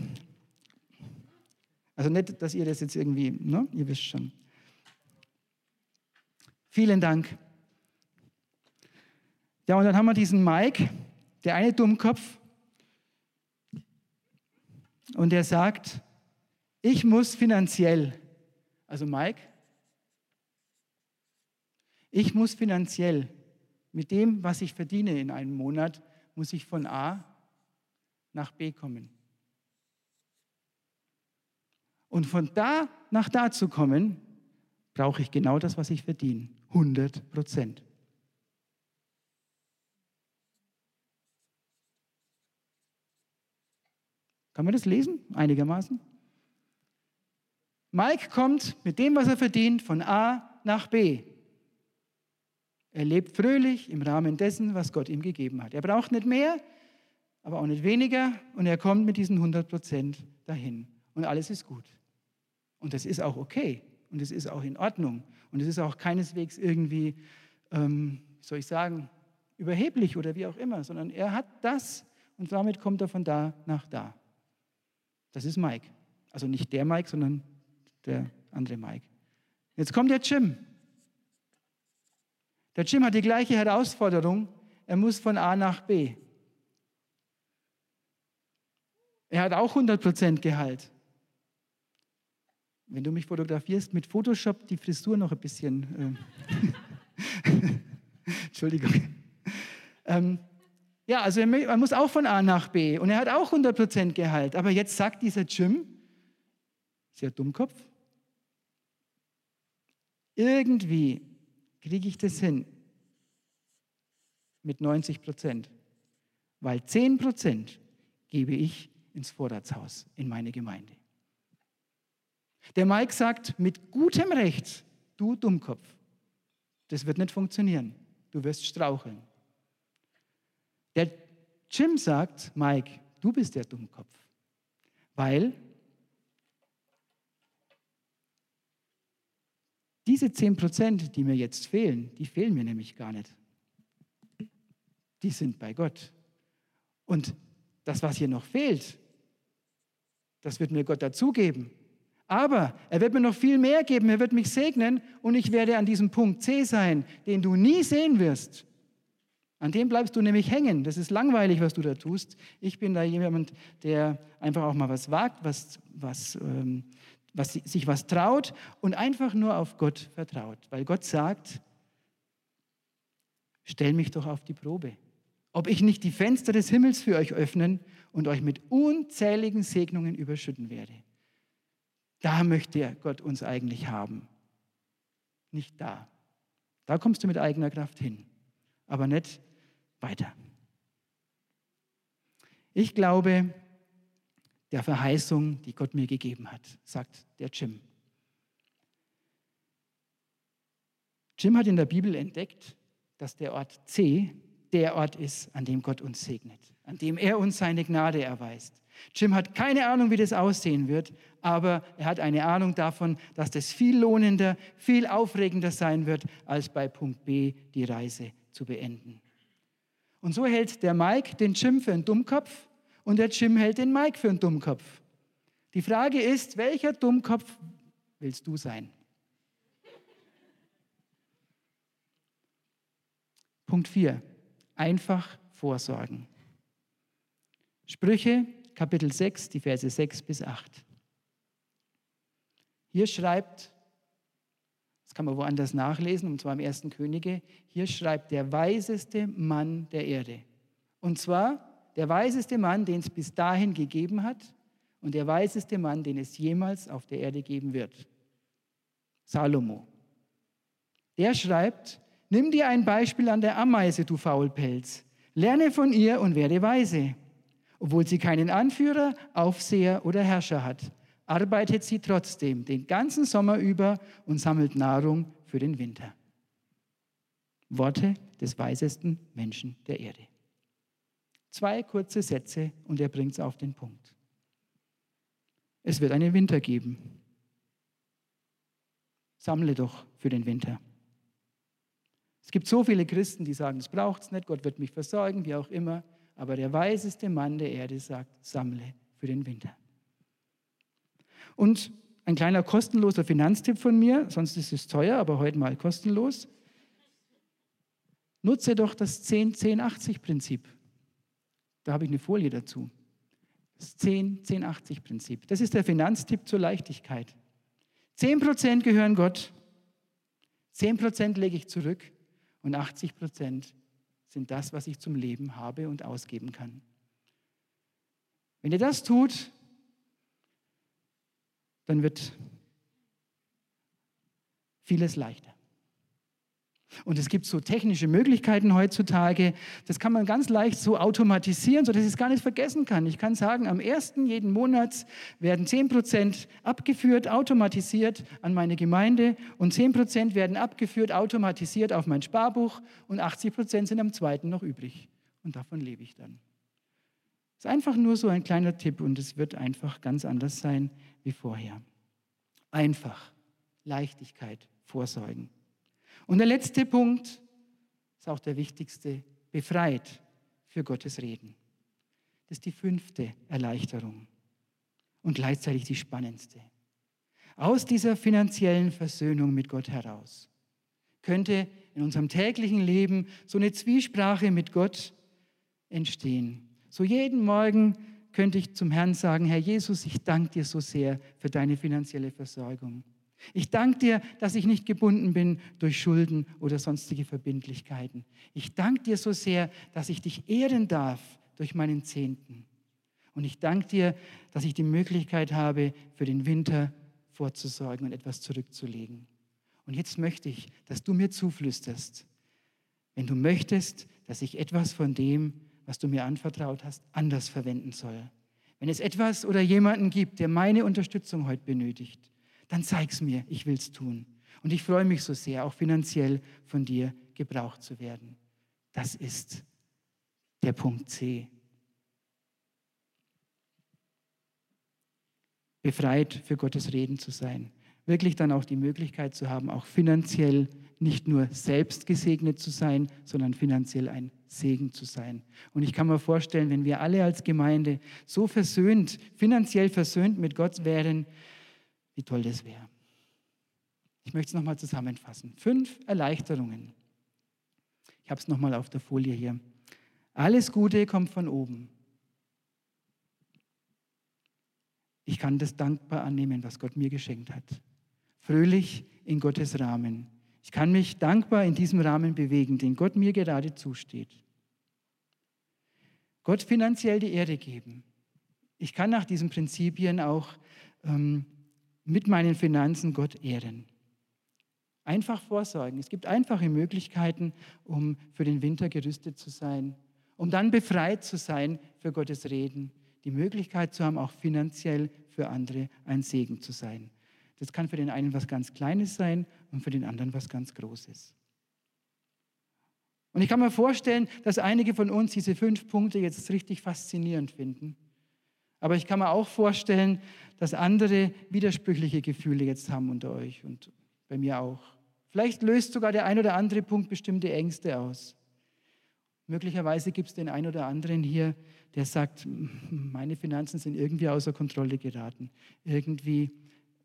Also nicht, dass ihr das jetzt irgendwie, ne, ihr wisst schon. Vielen Dank. Ja, und dann haben wir diesen Mike, der eine Dummkopf, und der sagt, ich muss finanziell also Mike, ich muss finanziell mit dem, was ich verdiene in einem Monat, muss ich von A nach B kommen. Und von da nach da zu kommen, brauche ich genau das, was ich verdiene. 100 Prozent. Kann man das lesen? Einigermaßen? Mike kommt mit dem, was er verdient, von A nach B. Er lebt fröhlich im Rahmen dessen, was Gott ihm gegeben hat. Er braucht nicht mehr, aber auch nicht weniger und er kommt mit diesen 100 Prozent dahin. Und alles ist gut. Und das ist auch okay und es ist auch in Ordnung und es ist auch keineswegs irgendwie, ähm, soll ich sagen, überheblich oder wie auch immer, sondern er hat das und damit kommt er von da nach da. Das ist Mike. Also nicht der Mike, sondern der andere Mike. Jetzt kommt der Jim. Der Jim hat die gleiche Herausforderung. Er muss von A nach B. Er hat auch 100% Gehalt. Wenn du mich fotografierst mit Photoshop, die Frisur noch ein bisschen. Äh, Entschuldigung. Ähm, ja, also er muss auch von A nach B und er hat auch 100% Gehalt. Aber jetzt sagt dieser Jim, sehr Dummkopf, irgendwie kriege ich das hin mit 90 Prozent, weil 10 Prozent gebe ich ins Vorratshaus in meine Gemeinde. Der Mike sagt mit gutem Recht, du Dummkopf, das wird nicht funktionieren, du wirst straucheln. Der Jim sagt, Mike, du bist der Dummkopf, weil Diese 10 Prozent, die mir jetzt fehlen, die fehlen mir nämlich gar nicht. Die sind bei Gott. Und das, was hier noch fehlt, das wird mir Gott dazugeben. Aber er wird mir noch viel mehr geben. Er wird mich segnen und ich werde an diesem Punkt C sein, den du nie sehen wirst. An dem bleibst du nämlich hängen. Das ist langweilig, was du da tust. Ich bin da jemand, der einfach auch mal was wagt, was, was ähm, was, sich was traut und einfach nur auf Gott vertraut. Weil Gott sagt, stell mich doch auf die Probe, ob ich nicht die Fenster des Himmels für euch öffnen und euch mit unzähligen Segnungen überschütten werde. Da möchte Gott uns eigentlich haben. Nicht da. Da kommst du mit eigener Kraft hin, aber nicht weiter. Ich glaube, der Verheißung, die Gott mir gegeben hat, sagt der Jim. Jim hat in der Bibel entdeckt, dass der Ort C der Ort ist, an dem Gott uns segnet, an dem er uns seine Gnade erweist. Jim hat keine Ahnung, wie das aussehen wird, aber er hat eine Ahnung davon, dass das viel lohnender, viel aufregender sein wird, als bei Punkt B die Reise zu beenden. Und so hält der Mike den Jim für einen Dummkopf und der Jim hält den Mike für einen Dummkopf. Die Frage ist, welcher Dummkopf willst du sein? Punkt 4. Einfach vorsorgen. Sprüche Kapitel 6, die Verse 6 bis 8. Hier schreibt, das kann man woanders nachlesen, und zwar im ersten Könige, hier schreibt der weiseste Mann der Erde. Und zwar der weiseste Mann, den es bis dahin gegeben hat und der weiseste Mann, den es jemals auf der Erde geben wird. Salomo. Der schreibt, nimm dir ein Beispiel an der Ameise, du Faulpelz. Lerne von ihr und werde weise. Obwohl sie keinen Anführer, Aufseher oder Herrscher hat, arbeitet sie trotzdem den ganzen Sommer über und sammelt Nahrung für den Winter. Worte des weisesten Menschen der Erde. Zwei kurze Sätze und er bringt es auf den Punkt. Es wird einen Winter geben. Sammle doch für den Winter. Es gibt so viele Christen, die sagen, es braucht es nicht, Gott wird mich versorgen, wie auch immer. Aber der weiseste Mann der Erde sagt, sammle für den Winter. Und ein kleiner kostenloser Finanztipp von mir, sonst ist es teuer, aber heute mal kostenlos. Nutze doch das 10-10-80-Prinzip. Da habe ich eine Folie dazu. Das 10-10-80-Prinzip. Das ist der Finanztipp zur Leichtigkeit. 10% gehören Gott, 10% lege ich zurück und 80% sind das, was ich zum Leben habe und ausgeben kann. Wenn ihr das tut, dann wird vieles leichter. Und es gibt so technische Möglichkeiten heutzutage, das kann man ganz leicht so automatisieren, sodass ich es gar nicht vergessen kann. Ich kann sagen, am ersten jeden Monats werden 10% abgeführt, automatisiert an meine Gemeinde und 10% werden abgeführt, automatisiert auf mein Sparbuch und 80% sind am zweiten noch übrig. Und davon lebe ich dann. Das ist einfach nur so ein kleiner Tipp und es wird einfach ganz anders sein wie vorher. Einfach, Leichtigkeit, Vorsorgen. Und der letzte Punkt ist auch der wichtigste, befreit für Gottes Reden. Das ist die fünfte Erleichterung und gleichzeitig die spannendste. Aus dieser finanziellen Versöhnung mit Gott heraus könnte in unserem täglichen Leben so eine Zwiesprache mit Gott entstehen. So jeden Morgen könnte ich zum Herrn sagen, Herr Jesus, ich danke dir so sehr für deine finanzielle Versorgung. Ich danke dir, dass ich nicht gebunden bin durch Schulden oder sonstige Verbindlichkeiten. Ich danke dir so sehr, dass ich dich ehren darf durch meinen Zehnten. Und ich danke dir, dass ich die Möglichkeit habe, für den Winter vorzusorgen und etwas zurückzulegen. Und jetzt möchte ich, dass du mir zuflüsterst, wenn du möchtest, dass ich etwas von dem, was du mir anvertraut hast, anders verwenden soll. Wenn es etwas oder jemanden gibt, der meine Unterstützung heute benötigt, dann zeig's mir, ich will's tun. Und ich freue mich so sehr, auch finanziell von dir gebraucht zu werden. Das ist der Punkt C. Befreit für Gottes Reden zu sein. Wirklich dann auch die Möglichkeit zu haben, auch finanziell nicht nur selbst gesegnet zu sein, sondern finanziell ein Segen zu sein. Und ich kann mir vorstellen, wenn wir alle als Gemeinde so versöhnt, finanziell versöhnt mit Gott wären, wie toll das wäre. Ich möchte es nochmal zusammenfassen. Fünf Erleichterungen. Ich habe es nochmal auf der Folie hier. Alles Gute kommt von oben. Ich kann das dankbar annehmen, was Gott mir geschenkt hat. Fröhlich in Gottes Rahmen. Ich kann mich dankbar in diesem Rahmen bewegen, den Gott mir gerade zusteht. Gott finanziell die Erde geben. Ich kann nach diesen Prinzipien auch ähm, mit meinen Finanzen Gott ehren. Einfach vorsorgen. Es gibt einfache Möglichkeiten, um für den Winter gerüstet zu sein, um dann befreit zu sein für Gottes Reden. Die Möglichkeit zu haben, auch finanziell für andere ein Segen zu sein. Das kann für den einen was ganz Kleines sein und für den anderen was ganz Großes. Und ich kann mir vorstellen, dass einige von uns diese fünf Punkte jetzt richtig faszinierend finden. Aber ich kann mir auch vorstellen, dass andere widersprüchliche Gefühle jetzt haben unter euch und bei mir auch. Vielleicht löst sogar der ein oder andere Punkt bestimmte Ängste aus. Möglicherweise gibt es den einen oder anderen hier, der sagt, meine Finanzen sind irgendwie außer Kontrolle geraten. Irgendwie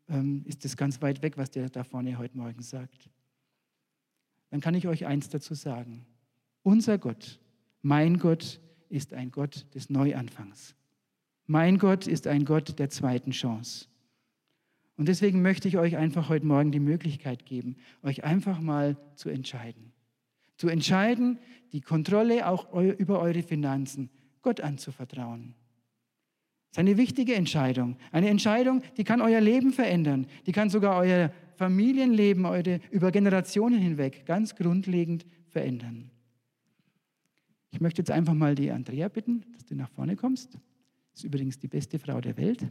ähm, ist das ganz weit weg, was der da vorne heute Morgen sagt. Dann kann ich euch eins dazu sagen. Unser Gott, mein Gott, ist ein Gott des Neuanfangs. Mein Gott ist ein Gott der zweiten Chance. Und deswegen möchte ich euch einfach heute Morgen die Möglichkeit geben, euch einfach mal zu entscheiden. Zu entscheiden, die Kontrolle auch über eure Finanzen Gott anzuvertrauen. Das ist eine wichtige Entscheidung. Eine Entscheidung, die kann euer Leben verändern. Die kann sogar euer Familienleben eure, über Generationen hinweg ganz grundlegend verändern. Ich möchte jetzt einfach mal die Andrea bitten, dass du nach vorne kommst. Ist übrigens die beste Frau der Welt.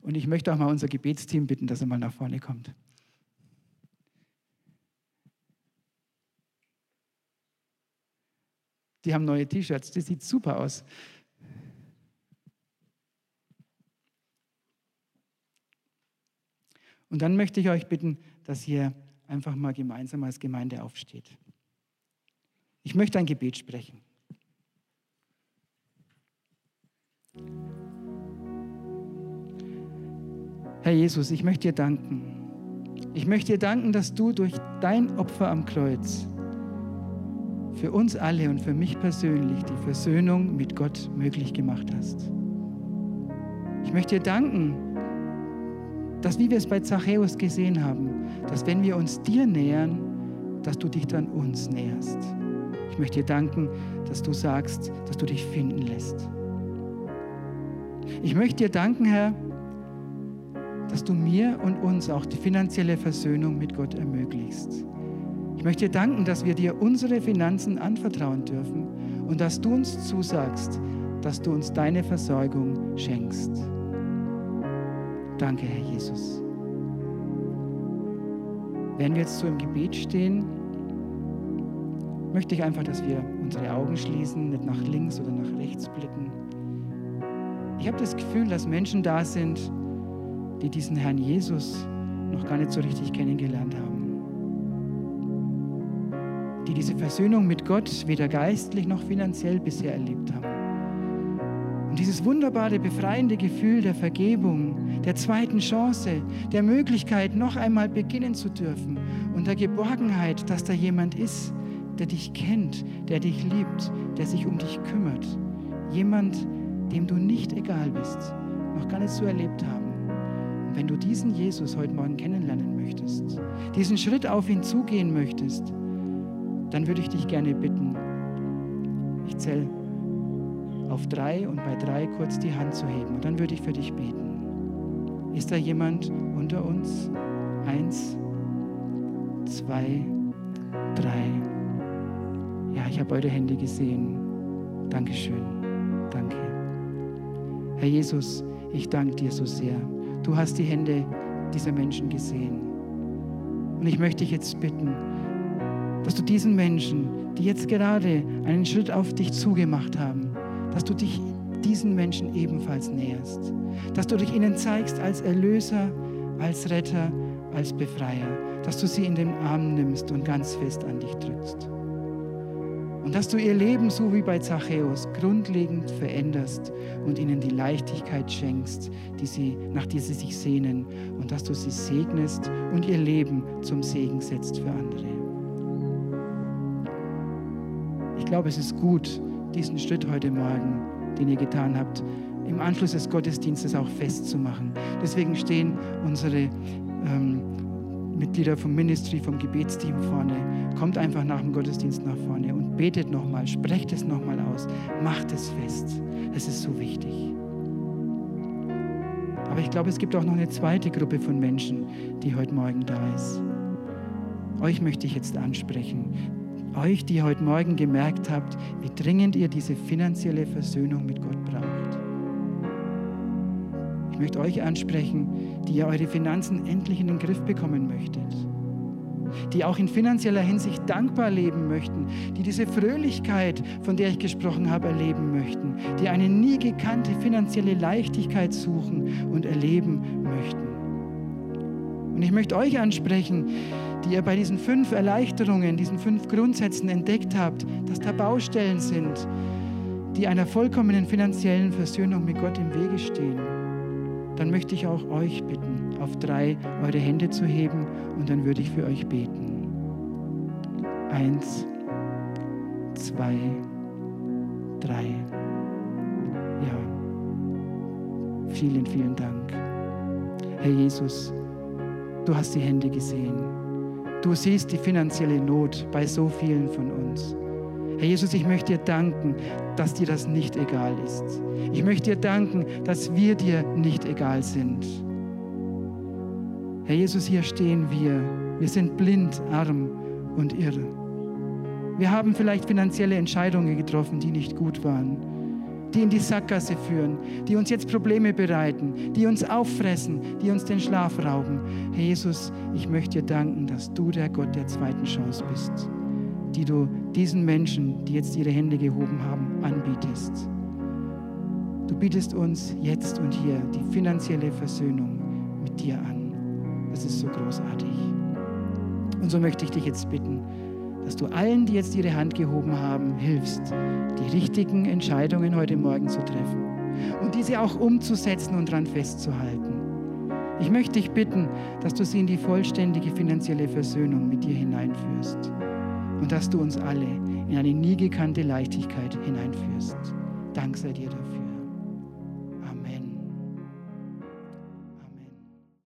Und ich möchte auch mal unser Gebetsteam bitten, dass er mal nach vorne kommt. Die haben neue T-Shirts, das sieht super aus. Und dann möchte ich euch bitten, dass ihr einfach mal gemeinsam als Gemeinde aufsteht. Ich möchte ein Gebet sprechen. Herr Jesus, ich möchte dir danken. Ich möchte dir danken, dass du durch dein Opfer am Kreuz für uns alle und für mich persönlich die Versöhnung mit Gott möglich gemacht hast. Ich möchte dir danken, dass, wie wir es bei Zachäus gesehen haben, dass wenn wir uns dir nähern, dass du dich dann uns näherst. Ich möchte dir danken, dass du sagst, dass du dich finden lässt. Ich möchte dir danken, Herr, dass du mir und uns auch die finanzielle Versöhnung mit Gott ermöglichst. Ich möchte dir danken, dass wir dir unsere Finanzen anvertrauen dürfen und dass du uns zusagst, dass du uns deine Versorgung schenkst. Danke, Herr Jesus. Wenn wir jetzt so im Gebet stehen, möchte ich einfach, dass wir unsere Augen schließen, nicht nach links oder nach rechts blicken. Ich habe das Gefühl, dass Menschen da sind, die diesen Herrn Jesus noch gar nicht so richtig kennengelernt haben. Die diese Versöhnung mit Gott weder geistlich noch finanziell bisher erlebt haben. Und dieses wunderbare, befreiende Gefühl der Vergebung, der zweiten Chance, der Möglichkeit, noch einmal beginnen zu dürfen und der Geborgenheit, dass da jemand ist, der dich kennt, der dich liebt, der sich um dich kümmert. Jemand, dem du nicht egal bist, noch gar nicht so erlebt haben wenn du diesen Jesus heute Morgen kennenlernen möchtest, diesen Schritt auf ihn zugehen möchtest, dann würde ich dich gerne bitten, ich zähle auf drei und bei drei kurz die Hand zu heben und dann würde ich für dich beten. Ist da jemand unter uns? Eins, zwei, drei. Ja, ich habe eure Hände gesehen. Dankeschön. Danke. Herr Jesus, ich danke dir so sehr Du hast die Hände dieser Menschen gesehen. Und ich möchte dich jetzt bitten, dass du diesen Menschen, die jetzt gerade einen Schritt auf dich zugemacht haben, dass du dich diesen Menschen ebenfalls näherst. Dass du dich ihnen zeigst als Erlöser, als Retter, als Befreier. Dass du sie in den Arm nimmst und ganz fest an dich drückst. Und dass du ihr Leben so wie bei Zachäus grundlegend veränderst und ihnen die Leichtigkeit schenkst, die sie, nach der sie sich sehnen. Und dass du sie segnest und ihr Leben zum Segen setzt für andere. Ich glaube, es ist gut, diesen Schritt heute Morgen, den ihr getan habt, im Anschluss des Gottesdienstes auch festzumachen. Deswegen stehen unsere ähm, Mitglieder vom Ministry, vom Gebetsteam vorne. Kommt einfach nach dem Gottesdienst nach vorne und betet nochmal, sprecht es nochmal aus, macht es fest. Es ist so wichtig. Aber ich glaube, es gibt auch noch eine zweite Gruppe von Menschen, die heute Morgen da ist. Euch möchte ich jetzt ansprechen. euch, die heute Morgen gemerkt habt, wie dringend ihr diese finanzielle Versöhnung mit Gott braucht. Ich möchte euch ansprechen, die ihr eure Finanzen endlich in den Griff bekommen möchtet die auch in finanzieller Hinsicht dankbar leben möchten, die diese Fröhlichkeit, von der ich gesprochen habe, erleben möchten, die eine nie gekannte finanzielle Leichtigkeit suchen und erleben möchten. Und ich möchte euch ansprechen, die ihr bei diesen fünf Erleichterungen, diesen fünf Grundsätzen entdeckt habt, dass da Baustellen sind, die einer vollkommenen finanziellen Versöhnung mit Gott im Wege stehen. Dann möchte ich auch euch bitten, auf drei eure Hände zu heben und dann würde ich für euch beten. Eins, zwei, drei. Ja, vielen, vielen Dank. Herr Jesus, du hast die Hände gesehen. Du siehst die finanzielle Not bei so vielen von uns. Herr Jesus, ich möchte dir danken, dass dir das nicht egal ist. Ich möchte dir danken, dass wir dir nicht egal sind. Herr Jesus, hier stehen wir. Wir sind blind, arm und irre. Wir haben vielleicht finanzielle Entscheidungen getroffen, die nicht gut waren, die in die Sackgasse führen, die uns jetzt Probleme bereiten, die uns auffressen, die uns den Schlaf rauben. Herr Jesus, ich möchte dir danken, dass du der Gott der zweiten Chance bist, die du diesen Menschen, die jetzt ihre Hände gehoben haben, anbietest. Du bietest uns jetzt und hier die finanzielle Versöhnung mit dir an. Das ist so großartig. Und so möchte ich dich jetzt bitten, dass du allen, die jetzt ihre Hand gehoben haben, hilfst, die richtigen Entscheidungen heute Morgen zu treffen und diese auch umzusetzen und daran festzuhalten. Ich möchte dich bitten, dass du sie in die vollständige finanzielle Versöhnung mit dir hineinführst und dass du uns alle in eine nie gekannte Leichtigkeit hineinführst. Dank sei dir dafür.